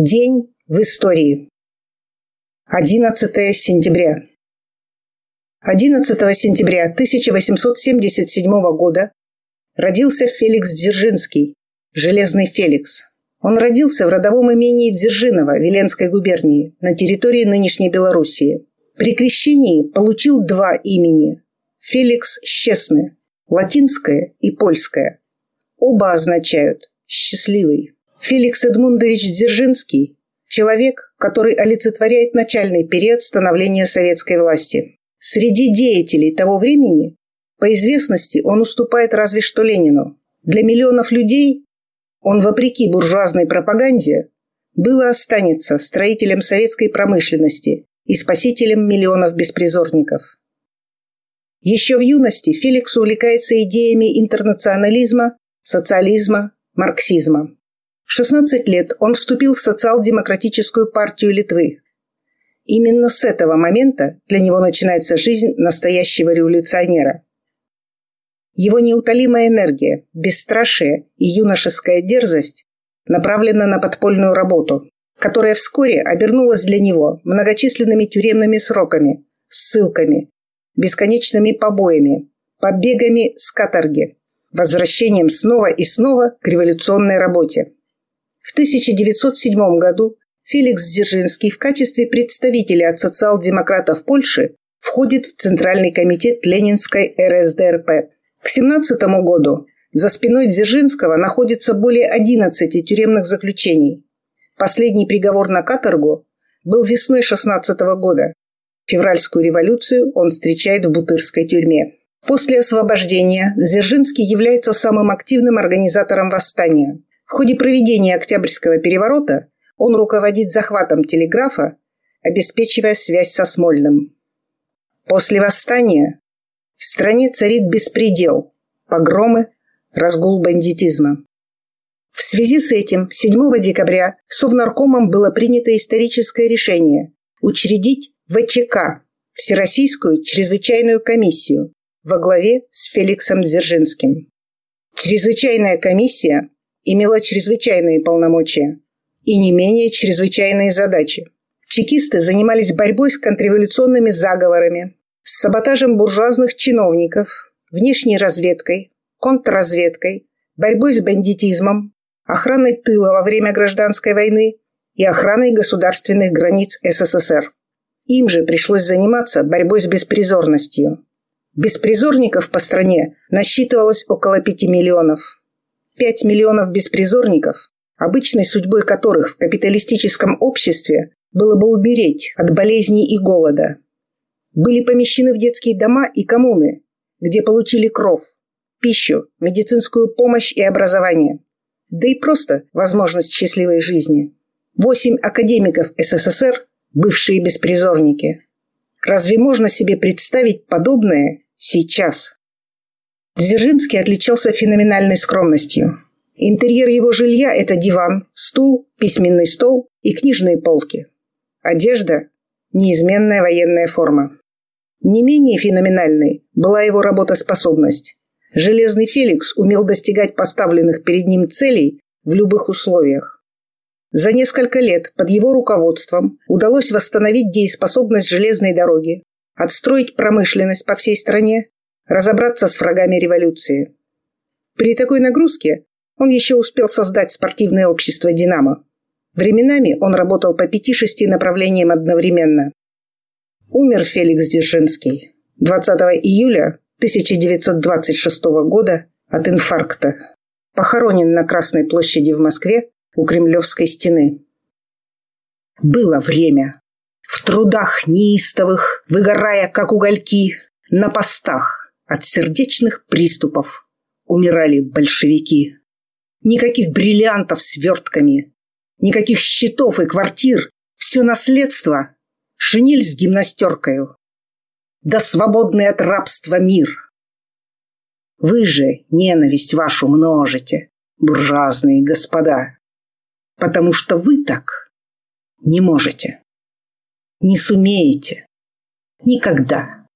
День в истории. 11 сентября. 11 сентября 1877 года родился Феликс Дзержинский, Железный Феликс. Он родился в родовом имении Дзержинова Веленской губернии на территории нынешней Белоруссии. При крещении получил два имени – Феликс Счестный, латинское и польское. Оба означают «счастливый». Феликс Эдмундович Дзержинский – человек, который олицетворяет начальный период становления советской власти. Среди деятелей того времени по известности он уступает разве что Ленину. Для миллионов людей он, вопреки буржуазной пропаганде, был и останется строителем советской промышленности и спасителем миллионов беспризорников. Еще в юности Феликс увлекается идеями интернационализма, социализма, марксизма. В 16 лет он вступил в социал-демократическую партию Литвы. Именно с этого момента для него начинается жизнь настоящего революционера. Его неутолимая энергия, бесстрашие и юношеская дерзость направлены на подпольную работу, которая вскоре обернулась для него многочисленными тюремными сроками, ссылками, бесконечными побоями, побегами с каторги, возвращением снова и снова к революционной работе. В 1907 году Феликс Дзержинский в качестве представителя от социал-демократов Польши входит в Центральный комитет Ленинской РСДРП. К 1917 году за спиной Дзержинского находится более 11 тюремных заключений. Последний приговор на каторгу был весной 16 года. Февральскую революцию он встречает в Бутырской тюрьме. После освобождения Дзержинский является самым активным организатором восстания. В ходе проведения Октябрьского переворота он руководит захватом телеграфа, обеспечивая связь со Смольным. После восстания в стране царит беспредел, погромы, разгул бандитизма. В связи с этим 7 декабря Совнаркомом было принято историческое решение учредить ВЧК – Всероссийскую чрезвычайную комиссию во главе с Феликсом Дзержинским. Чрезвычайная комиссия имела чрезвычайные полномочия и не менее чрезвычайные задачи. Чекисты занимались борьбой с контрреволюционными заговорами, с саботажем буржуазных чиновников, внешней разведкой, контрразведкой, борьбой с бандитизмом, охраной тыла во время гражданской войны и охраной государственных границ СССР. Им же пришлось заниматься борьбой с беспризорностью. Беспризорников по стране насчитывалось около 5 миллионов – 5 миллионов беспризорников, обычной судьбой которых в капиталистическом обществе было бы умереть от болезней и голода, были помещены в детские дома и коммуны, где получили кров, пищу, медицинскую помощь и образование, да и просто возможность счастливой жизни. Восемь академиков СССР – бывшие беспризорники. Разве можно себе представить подобное сейчас? Дзержинский отличался феноменальной скромностью. Интерьер его жилья – это диван, стул, письменный стол и книжные полки. Одежда – неизменная военная форма. Не менее феноменальной была его работоспособность. Железный Феликс умел достигать поставленных перед ним целей в любых условиях. За несколько лет под его руководством удалось восстановить дееспособность железной дороги, отстроить промышленность по всей стране разобраться с врагами революции. При такой нагрузке он еще успел создать спортивное общество «Динамо». Временами он работал по пяти-шести направлениям одновременно. Умер Феликс Дзержинский 20 июля 1926 года от инфаркта. Похоронен на Красной площади в Москве у Кремлевской стены. Было время. В трудах неистовых, выгорая как угольки, на постах, от сердечных приступов умирали большевики. Никаких бриллиантов с вертками, никаких счетов и квартир. Все наследство — шинель с гимнастеркою. Да свободный от рабства мир. Вы же ненависть вашу множите, буржуазные господа, потому что вы так не можете, не сумеете никогда.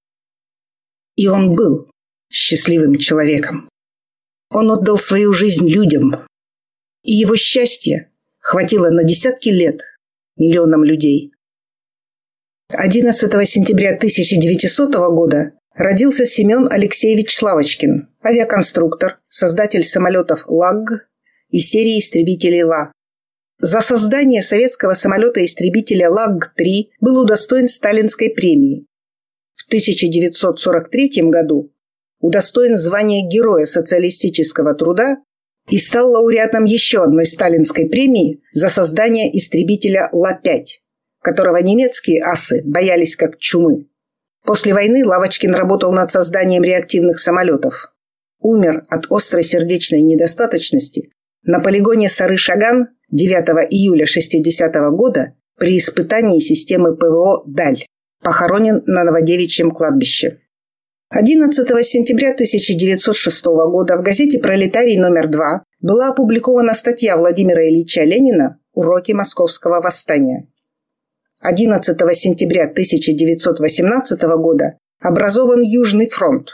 И он был счастливым человеком. Он отдал свою жизнь людям. И его счастье хватило на десятки лет миллионам людей. 11 сентября 1900 года родился Семен Алексеевич Славочкин, авиаконструктор, создатель самолетов ЛАГ и серии истребителей ЛА. За создание советского самолета-истребителя ЛАГ-3 был удостоен Сталинской премии. В 1943 году удостоен звания Героя социалистического труда и стал лауреатом еще одной сталинской премии за создание истребителя Ла-5, которого немецкие асы боялись как чумы. После войны Лавочкин работал над созданием реактивных самолетов. Умер от острой сердечной недостаточности на полигоне Сары-Шаган 9 июля 60 -го года при испытании системы ПВО «Даль». Похоронен на Новодевичьем кладбище. 11 сентября 1906 года в газете «Пролетарий номер 2» была опубликована статья Владимира Ильича Ленина «Уроки московского восстания». 11 сентября 1918 года образован Южный фронт.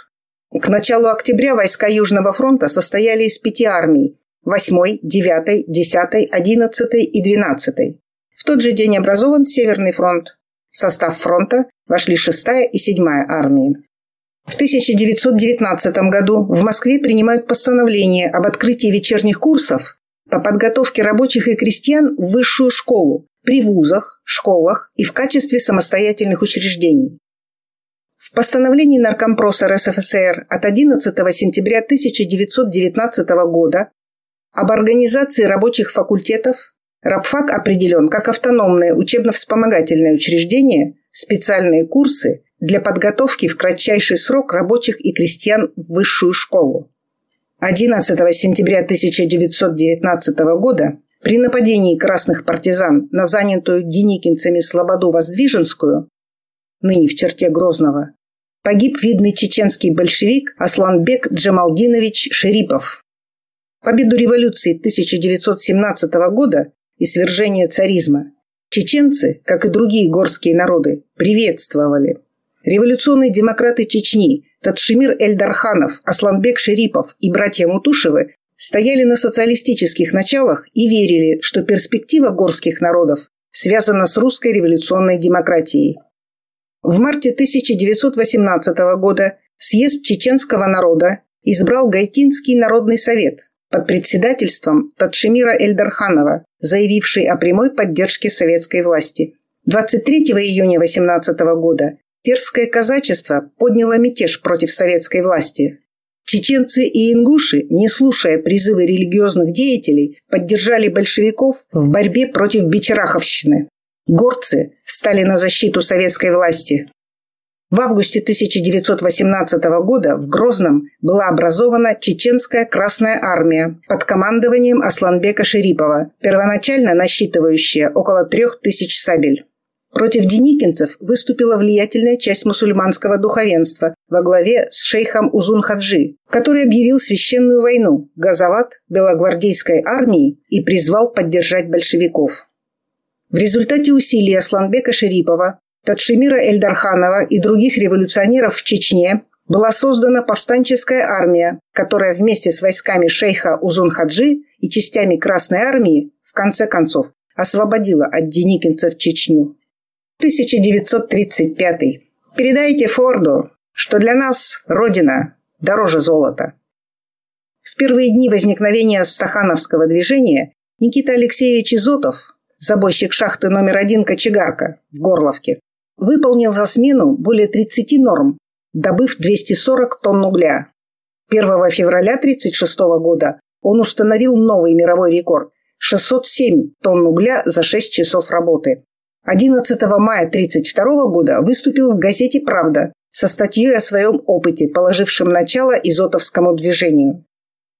К началу октября войска Южного фронта состояли из пяти армий – 8, 9, 10, 11 и 12. В тот же день образован Северный фронт. В состав фронта вошли 6 и 7 армии. В 1919 году в Москве принимают постановление об открытии вечерних курсов по подготовке рабочих и крестьян в высшую школу при вузах, школах и в качестве самостоятельных учреждений. В постановлении Наркомпроса РСФСР от 11 сентября 1919 года об организации рабочих факультетов рабфак определен как автономное учебно-вспомогательное учреждение, специальные курсы для подготовки в кратчайший срок рабочих и крестьян в высшую школу. 11 сентября 1919 года при нападении красных партизан на занятую деникинцами Слободу Воздвиженскую, ныне в черте Грозного, погиб видный чеченский большевик Асланбек Джамалдинович Шерипов. Победу революции 1917 года и свержение царизма. Чеченцы, как и другие горские народы, приветствовали – Революционные демократы Чечни Татшимир Эльдарханов, Асланбек Шерипов и братья Мутушевы стояли на социалистических началах и верили, что перспектива горских народов связана с русской революционной демократией. В марте 1918 года съезд чеченского народа избрал Гайтинский народный совет под председательством Татшимира Эльдарханова, заявивший о прямой поддержке советской власти. 23 июня 18 года Терское казачество подняло мятеж против советской власти. Чеченцы и ингуши, не слушая призывы религиозных деятелей, поддержали большевиков в борьбе против бичераховщины. Горцы стали на защиту советской власти. В августе 1918 года в Грозном была образована Чеченская Красная Армия под командованием Асланбека Шерипова, первоначально насчитывающая около трех тысяч сабель. Против деникинцев выступила влиятельная часть мусульманского духовенства во главе с шейхом Узун-Хаджи, который объявил священную войну Газават белогвардейской армии и призвал поддержать большевиков. В результате усилий Асланбека Шерипова, Татшимира Эльдарханова и других революционеров в Чечне была создана повстанческая армия, которая вместе с войсками шейха Узун-Хаджи и частями Красной армии в конце концов освободила от деникинцев Чечню. 1935. Передайте Форду, что для нас Родина дороже золота. В первые дни возникновения стахановского движения Никита Алексеевич Изотов, забойщик шахты номер один «Кочегарка» в Горловке, выполнил за смену более 30 норм, добыв 240 тонн угля. 1 февраля 1936 года он установил новый мировой рекорд – 607 тонн угля за 6 часов работы. 11 мая 1932 года выступил в газете «Правда» со статьей о своем опыте, положившем начало изотовскому движению.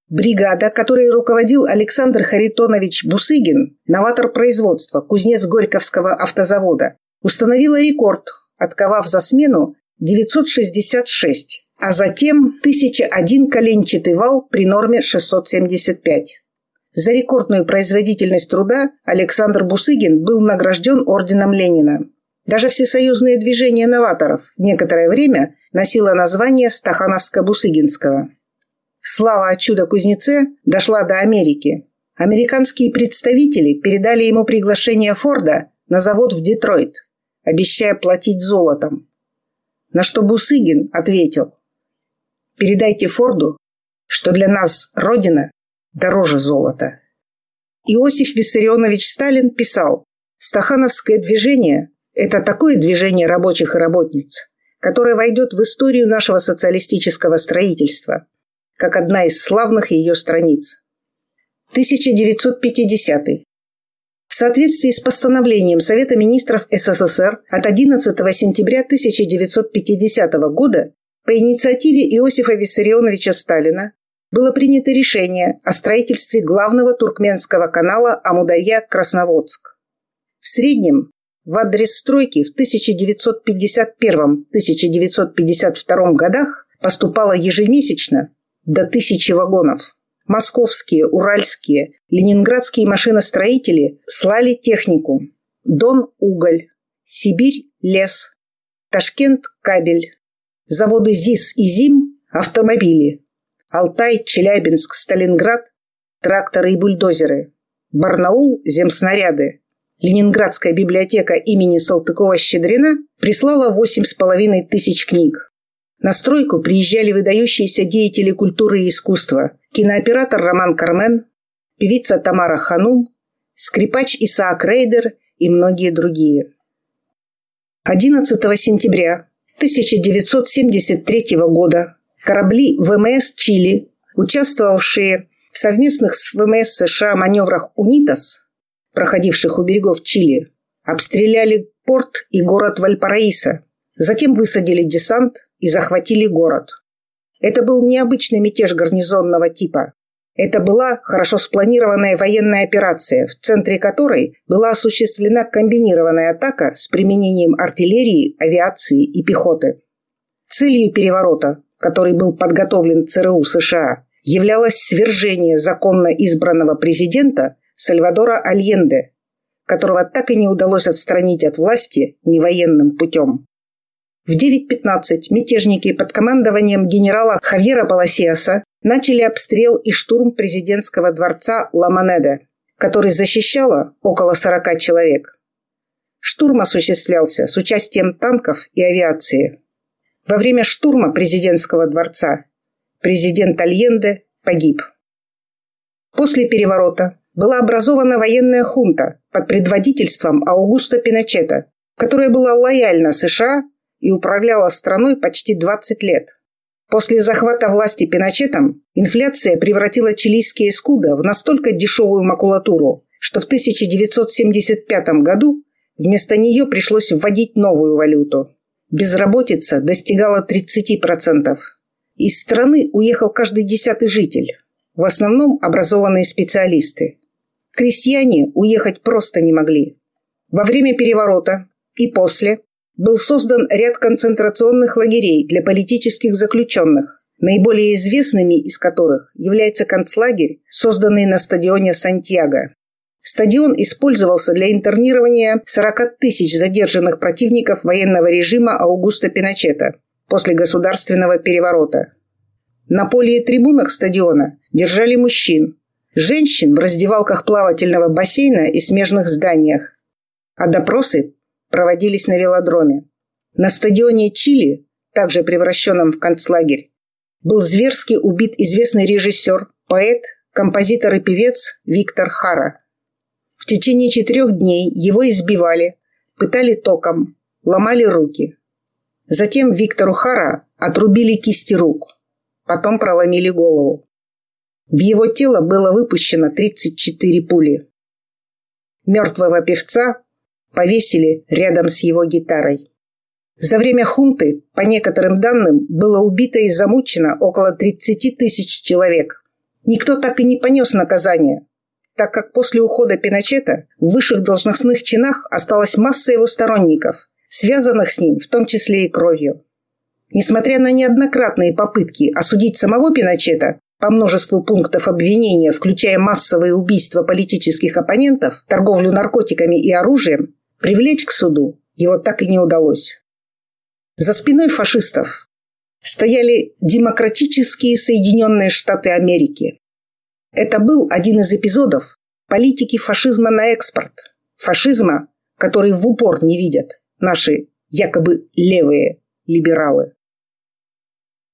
Бригада, которой руководил Александр Харитонович Бусыгин, новатор производства, кузнец Горьковского автозавода, установила рекорд, отковав за смену 966, а затем 1001 коленчатый вал при норме 675. За рекордную производительность труда Александр Бусыгин был награжден орденом Ленина. Даже всесоюзное движение новаторов некоторое время носило название Стахановско-Бусыгинского. Слава о чудо-кузнеце дошла до Америки. Американские представители передали ему приглашение Форда на завод в Детройт, обещая платить золотом. На что Бусыгин ответил, «Передайте Форду, что для нас Родина дороже золота». Иосиф Виссарионович Сталин писал, «Стахановское движение – это такое движение рабочих и работниц, которое войдет в историю нашего социалистического строительства, как одна из славных ее страниц. 1950. В соответствии с постановлением Совета министров СССР от 11 сентября 1950 года по инициативе Иосифа Виссарионовича Сталина было принято решение о строительстве главного туркменского канала Амударья-Красноводск. В среднем в адрес стройки в 1951-1952 годах поступало ежемесячно до тысячи вагонов. Московские, уральские, ленинградские машиностроители слали технику. Дон – уголь, Сибирь – лес, Ташкент – кабель, заводы ЗИС и ЗИМ – автомобили, Алтай, Челябинск, Сталинград – тракторы и бульдозеры, Барнаул – земснаряды. Ленинградская библиотека имени Салтыкова-Щедрина прислала 8,5 тысяч книг. На стройку приезжали выдающиеся деятели культуры и искусства, кинооператор Роман Кармен, певица Тамара Ханум, скрипач Исаак Рейдер и многие другие. 11 сентября 1973 года корабли ВМС Чили, участвовавшие в совместных с ВМС США маневрах «УНИТАС», проходивших у берегов Чили, обстреляли порт и город Вальпараисо, затем высадили десант и захватили город. Это был необычный мятеж гарнизонного типа. Это была хорошо спланированная военная операция, в центре которой была осуществлена комбинированная атака с применением артиллерии, авиации и пехоты. Целью переворота, который был подготовлен ЦРУ США, являлось свержение законно избранного президента Сальвадора Альенде, которого так и не удалось отстранить от власти невоенным путем. В 9.15 мятежники под командованием генерала Хавьера Паласиаса начали обстрел и штурм президентского дворца Ламанеде, который защищало около 40 человек. Штурм осуществлялся с участием танков и авиации. Во время штурма президентского дворца президент Альенде погиб. После переворота была образована военная хунта под предводительством Аугуста Пиночета, которая была лояльна США и управляла страной почти 20 лет. После захвата власти Пиночетом инфляция превратила чилийские скуда в настолько дешевую макулатуру, что в 1975 году вместо нее пришлось вводить новую валюту. Безработица достигала 30%. Из страны уехал каждый десятый житель. В основном образованные специалисты. Крестьяне уехать просто не могли. Во время переворота и после был создан ряд концентрационных лагерей для политических заключенных, наиболее известными из которых является концлагерь, созданный на стадионе Сантьяго. Стадион использовался для интернирования 40 тысяч задержанных противников военного режима Аугуста Пиночета после государственного переворота. На поле и трибунах стадиона держали мужчин, женщин в раздевалках плавательного бассейна и смежных зданиях, а допросы проводились на велодроме. На стадионе Чили, также превращенном в концлагерь, был зверски убит известный режиссер, поэт, композитор и певец Виктор Хара. В течение четырех дней его избивали, пытали током, ломали руки. Затем Виктору Хара отрубили кисти рук, потом проломили голову. В его тело было выпущено 34 пули. Мертвого певца повесили рядом с его гитарой. За время хунты, по некоторым данным, было убито и замучено около 30 тысяч человек. Никто так и не понес наказание, так как после ухода Пиночета в высших должностных чинах осталась масса его сторонников, связанных с ним в том числе и кровью. Несмотря на неоднократные попытки осудить самого Пиночета, по множеству пунктов обвинения, включая массовые убийства политических оппонентов, торговлю наркотиками и оружием, Привлечь к суду его так и не удалось. За спиной фашистов стояли демократические Соединенные Штаты Америки. Это был один из эпизодов политики фашизма на экспорт. Фашизма, который в упор не видят наши якобы левые либералы.